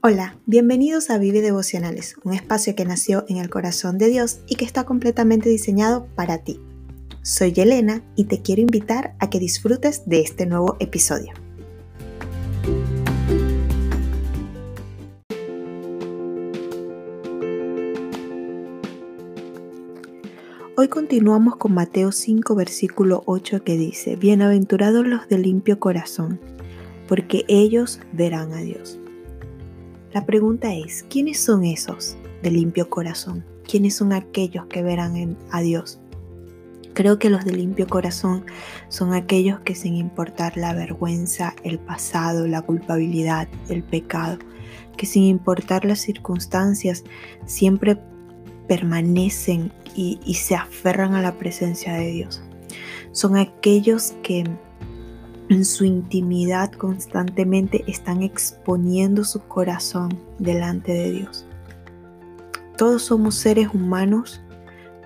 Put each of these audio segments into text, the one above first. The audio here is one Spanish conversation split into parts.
Hola, bienvenidos a Vive Devocionales, un espacio que nació en el corazón de Dios y que está completamente diseñado para ti. Soy Elena y te quiero invitar a que disfrutes de este nuevo episodio. Hoy continuamos con Mateo 5, versículo 8 que dice, Bienaventurados los de limpio corazón, porque ellos verán a Dios. La pregunta es, ¿quiénes son esos de limpio corazón? ¿Quiénes son aquellos que verán a Dios? Creo que los de limpio corazón son aquellos que sin importar la vergüenza, el pasado, la culpabilidad, el pecado, que sin importar las circunstancias, siempre permanecen y, se aferran a la presencia de Dios. Son aquellos que en su intimidad constantemente están exponiendo su corazón delante de Dios. Todos somos seres humanos,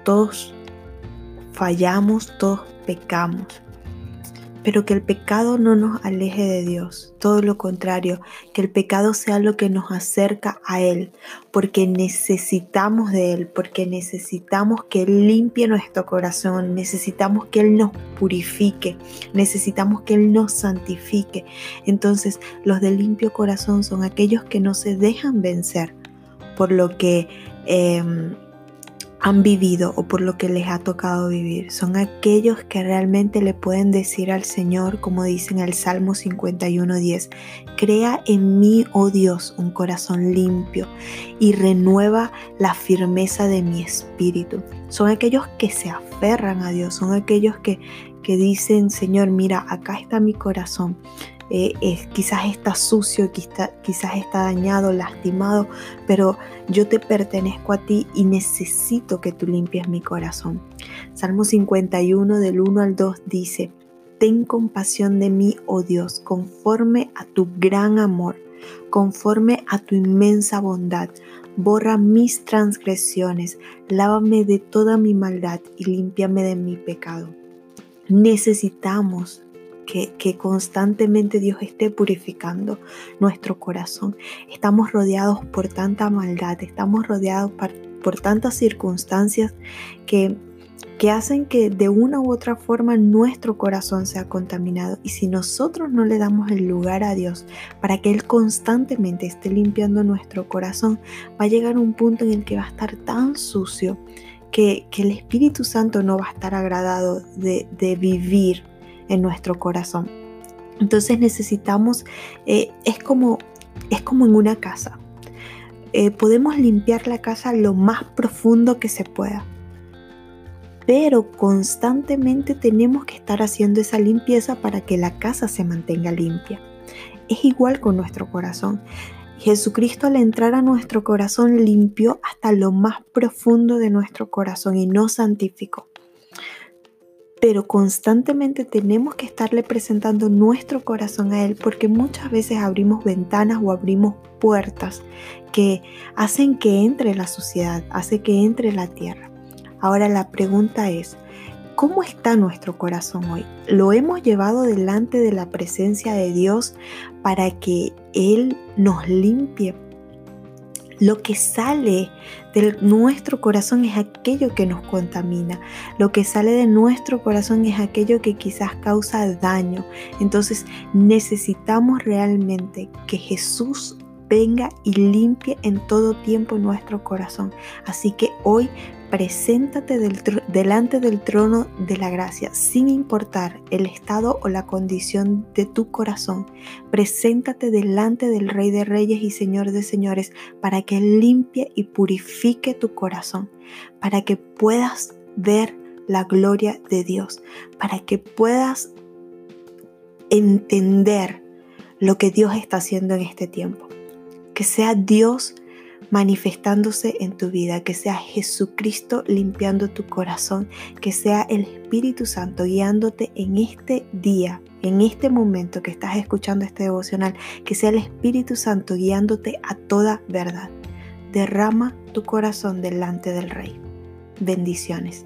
todos fallamos, todos pecamos pero que el pecado no nos aleje de Dios, todo lo contrario, que el pecado sea lo que nos acerca a Él, porque necesitamos de Él, porque necesitamos que Él limpie nuestro corazón, necesitamos que Él nos purifique, necesitamos que Él nos santifique. Entonces los de limpio corazón son aquellos que no se dejan vencer por lo que... Em, han vivido o por lo que les ha tocado vivir. Son aquellos que realmente le pueden decir al Señor, como dice en el Salmo 51.10, crea en mí, oh Dios, un corazón limpio y renueva la firmeza de mi espíritu. Son aquellos que se aferran a Dios, son aquellos que, que dicen, Señor, mira, acá está mi corazón. Eh, quizás está sucio, quizás está dañado, lastimado, pero yo te pertenezco a ti y necesito que tú limpies mi corazón. Salmo 51 del 1 al 2 dice, Ten compasión de mí, oh Dios, conforme a tu gran amor, conforme a tu inmensa bondad. Borra mis transgresiones, lávame de toda mi maldad y límpiame de mi pecado. Necesitamos que, constantemente Dios esté purificando nuestro corazón. Estamos rodeados por tanta maldad, estamos rodeados por, tantas circunstancias que, que hacen que de una u otra forma nuestro corazón sea contaminado. Y si nosotros no le damos el lugar a Dios para que Él constantemente esté limpiando nuestro corazón, va a llegar un punto en el que va a estar tan sucio que, el Espíritu Santo no va a estar agradado de, de vivir en nuestro corazón. Entonces necesitamos, eh, es, como, es como en una casa. Eh, podemos limpiar la casa lo más profundo que se pueda, pero constantemente tenemos que estar haciendo esa limpieza para que la casa se mantenga limpia. Es igual con nuestro corazón. Jesucristo al entrar a nuestro corazón limpió hasta lo más profundo de nuestro corazón y nos santificó pero constantemente tenemos que estarle presentando nuestro corazón a Él porque muchas veces abrimos ventanas o abrimos puertas que hacen que entre la suciedad, hace que entre la tierra. Ahora la pregunta es, ¿cómo está nuestro corazón hoy? ¿Lo hemos llevado delante de la presencia de Dios para que Él nos limpie, lo que sale de nuestro corazón es aquello que nos contamina. Lo que sale de nuestro corazón es aquello que quizás causa daño. Entonces necesitamos realmente que Jesús venga y limpie en todo tiempo nuestro corazón. Así que hoy preséntate delante del trono de la gracia, sin importar el estado o la condición de tu corazón. Preséntate delante del Rey de Reyes y Señor de Señores para que limpie y purifique tu corazón, para que puedas ver la gloria de Dios, para que puedas entender lo que Dios está haciendo en este tiempo. Que sea Dios manifestándose en tu vida, que sea Jesucristo limpiando tu corazón, que sea el Espíritu Santo guiándote en este día, en este momento que estás escuchando este devocional, que sea el Espíritu Santo guiándote a toda verdad. Derrama tu corazón delante del Rey. Bendiciones.